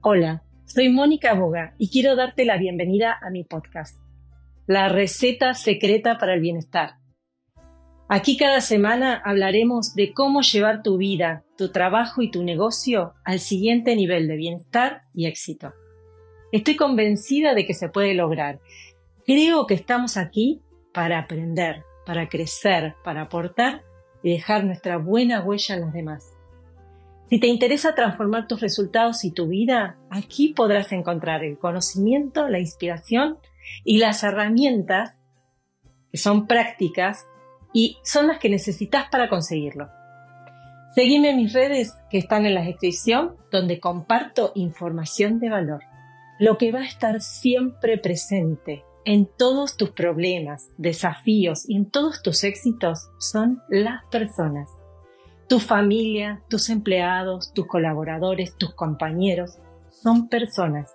Hola, soy Mónica Boga y quiero darte la bienvenida a mi podcast, La receta secreta para el bienestar. Aquí cada semana hablaremos de cómo llevar tu vida, tu trabajo y tu negocio al siguiente nivel de bienestar y éxito. Estoy convencida de que se puede lograr. Creo que estamos aquí para aprender, para crecer, para aportar y dejar nuestra buena huella en los demás. Si te interesa transformar tus resultados y tu vida, aquí podrás encontrar el conocimiento, la inspiración y las herramientas que son prácticas y son las que necesitas para conseguirlo. Seguime en mis redes que están en la descripción donde comparto información de valor. Lo que va a estar siempre presente en todos tus problemas, desafíos y en todos tus éxitos son las personas. Tu familia, tus empleados, tus colaboradores, tus compañeros son personas.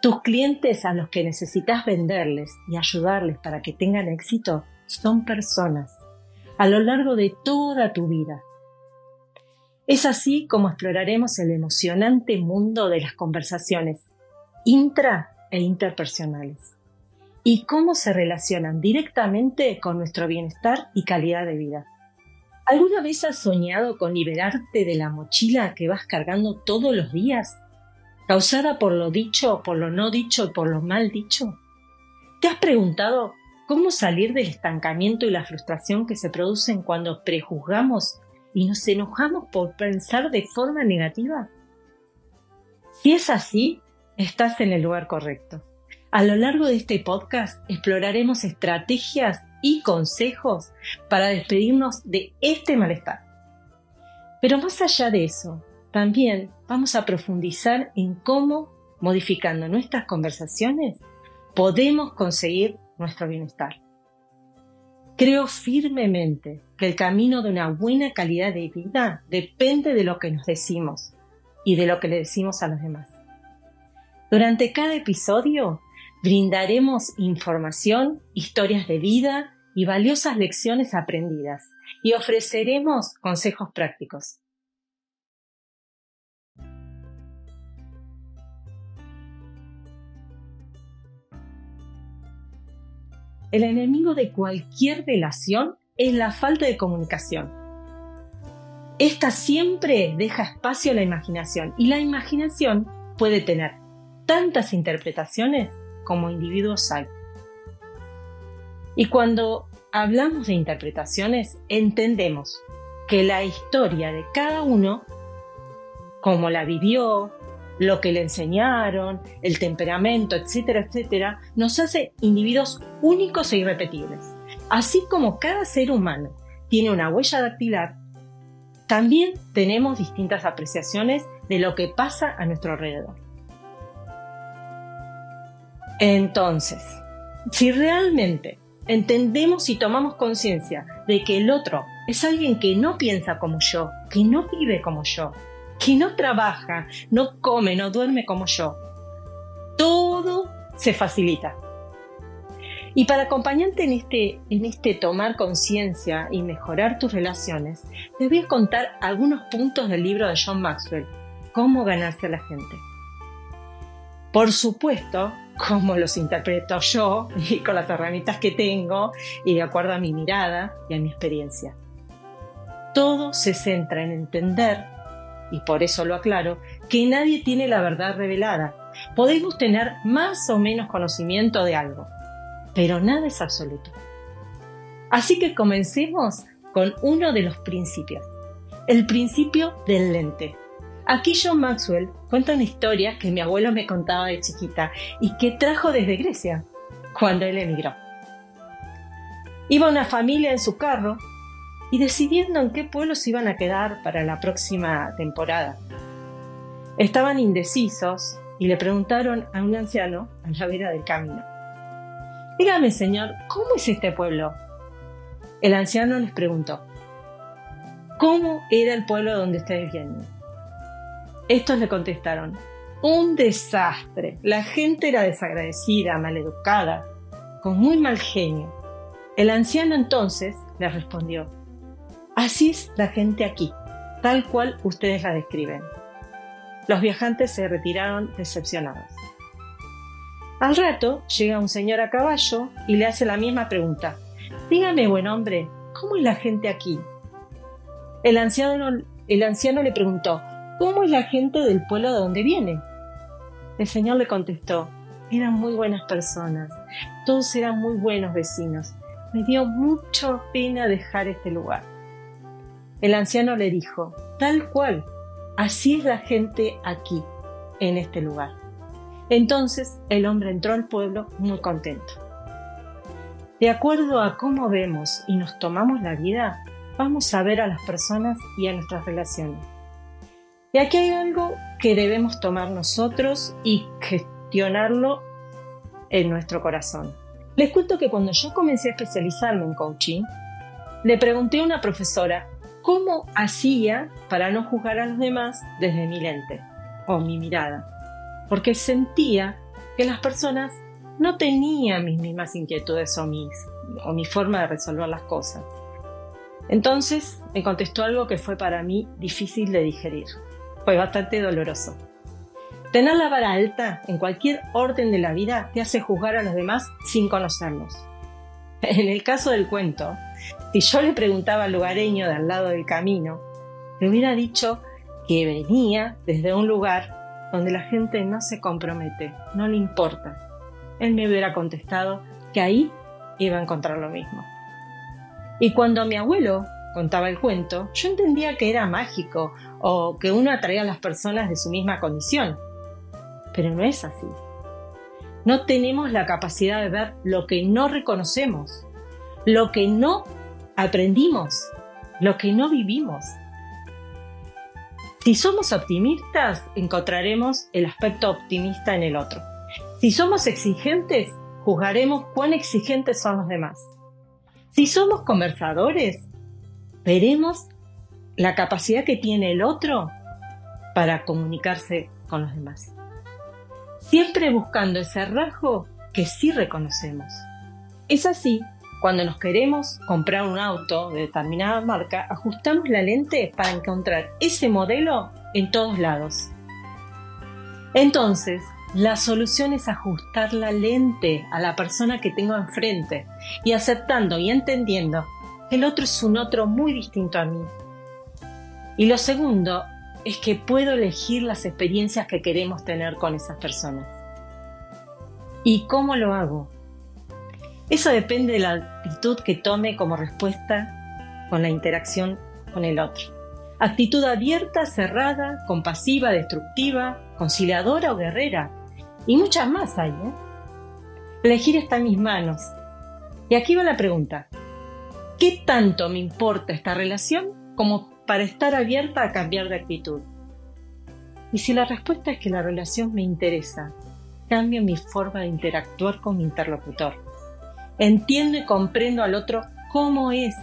Tus clientes a los que necesitas venderles y ayudarles para que tengan éxito son personas a lo largo de toda tu vida. Es así como exploraremos el emocionante mundo de las conversaciones intra e interpersonales y cómo se relacionan directamente con nuestro bienestar y calidad de vida. ¿Alguna vez has soñado con liberarte de la mochila que vas cargando todos los días? ¿Causada por lo dicho, por lo no dicho y por lo mal dicho? ¿Te has preguntado cómo salir del estancamiento y la frustración que se producen cuando prejuzgamos y nos enojamos por pensar de forma negativa? Si es así, estás en el lugar correcto. A lo largo de este podcast exploraremos estrategias y consejos para despedirnos de este malestar. Pero más allá de eso, también vamos a profundizar en cómo, modificando nuestras conversaciones, podemos conseguir nuestro bienestar. Creo firmemente que el camino de una buena calidad de vida depende de lo que nos decimos y de lo que le decimos a los demás. Durante cada episodio brindaremos información, historias de vida y valiosas lecciones aprendidas y ofreceremos consejos prácticos. El enemigo de cualquier relación es la falta de comunicación. Esta siempre deja espacio a la imaginación y la imaginación puede tener tantas interpretaciones como individuos hay. Y cuando hablamos de interpretaciones, entendemos que la historia de cada uno, cómo la vivió, lo que le enseñaron, el temperamento, etcétera, etcétera, nos hace individuos únicos e irrepetibles. Así como cada ser humano tiene una huella dactilar, también tenemos distintas apreciaciones de lo que pasa a nuestro alrededor. Entonces, si realmente entendemos y tomamos conciencia de que el otro es alguien que no piensa como yo, que no vive como yo, que no trabaja, no come, no duerme como yo, todo se facilita. Y para acompañarte en este, en este tomar conciencia y mejorar tus relaciones, te voy a contar algunos puntos del libro de John Maxwell, Cómo ganarse a la gente. Por supuesto, cómo los interpreto yo y con las herramientas que tengo y de acuerdo a mi mirada y a mi experiencia. Todo se centra en entender, y por eso lo aclaro, que nadie tiene la verdad revelada. Podemos tener más o menos conocimiento de algo, pero nada es absoluto. Así que comencemos con uno de los principios, el principio del lente. Aquí John Maxwell cuenta una historia que mi abuelo me contaba de chiquita y que trajo desde Grecia, cuando él emigró. Iba una familia en su carro y decidiendo en qué pueblo se iban a quedar para la próxima temporada. Estaban indecisos y le preguntaron a un anciano a la vera del camino. Dígame, señor, ¿cómo es este pueblo? El anciano les preguntó, ¿cómo era el pueblo donde ustedes vienen? Estos le contestaron, un desastre. La gente era desagradecida, maleducada, con muy mal genio. El anciano entonces le respondió, así es la gente aquí, tal cual ustedes la describen. Los viajantes se retiraron decepcionados. Al rato llega un señor a caballo y le hace la misma pregunta. Dígame, buen hombre, ¿cómo es la gente aquí? El anciano, el anciano le preguntó, ¿cómo es la gente del pueblo de donde viene? El señor le contestó, eran muy buenas personas, todos eran muy buenos vecinos. Me dio mucha pena dejar este lugar. El anciano le dijo, tal cual, así es la gente aquí, en este lugar. Entonces el hombre entró al pueblo muy contento. De acuerdo a cómo vemos y nos tomamos la vida, vamos a ver a las personas y a nuestras relaciones. Y aquí hay algo que debemos tomar nosotros y gestionarlo en nuestro corazón. Les cuento que cuando yo comencé a especializarme en coaching, le pregunté a una profesora cómo hacía para no juzgar a los demás desde mi lente o mi mirada, porque sentía que las personas no tenían mis mismas inquietudes o, mis, o mi forma de resolver las cosas. Entonces me contestó algo que fue para mí difícil de digerir. Fue bastante doloroso. Tener la vara alta en cualquier orden de la vida te hace juzgar a los demás sin conocerlos. En el caso del cuento, si yo le preguntaba al lugareño de al lado del camino, le hubiera dicho que venía desde un lugar donde la gente no se compromete, no le importa. Él me hubiera contestado que ahí iba a encontrar lo mismo. Y cuando mi abuelo contaba el cuento, yo entendía que era mágico o que uno atraía a las personas de su misma condición. Pero no es así. No tenemos la capacidad de ver lo que no reconocemos, lo que no aprendimos, lo que no vivimos. Si somos optimistas, encontraremos el aspecto optimista en el otro. Si somos exigentes, juzgaremos cuán exigentes son los demás. Si somos conversadores, veremos la capacidad que tiene el otro para comunicarse con los demás. Siempre buscando ese rasgo que sí reconocemos. Es así, cuando nos queremos comprar un auto de determinada marca, ajustamos la lente para encontrar ese modelo en todos lados. Entonces, la solución es ajustar la lente a la persona que tengo enfrente y aceptando y entendiendo el otro es un otro muy distinto a mí. Y lo segundo es que puedo elegir las experiencias que queremos tener con esas personas. ¿Y cómo lo hago? Eso depende de la actitud que tome como respuesta con la interacción con el otro. Actitud abierta, cerrada, compasiva, destructiva, conciliadora o guerrera y muchas más hay. ¿eh? Elegir está en mis manos. Y aquí va la pregunta. ¿Qué tanto me importa esta relación como para estar abierta a cambiar de actitud? Y si la respuesta es que la relación me interesa, cambio mi forma de interactuar con mi interlocutor. Entiendo y comprendo al otro cómo es.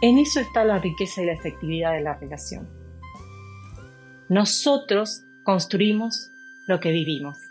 En eso está la riqueza y la efectividad de la relación. Nosotros construimos lo que vivimos.